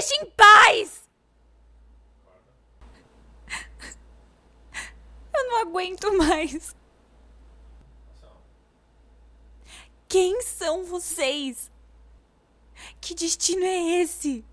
deixa em paz! Eu não aguento mais. Quem são vocês? Que destino é esse?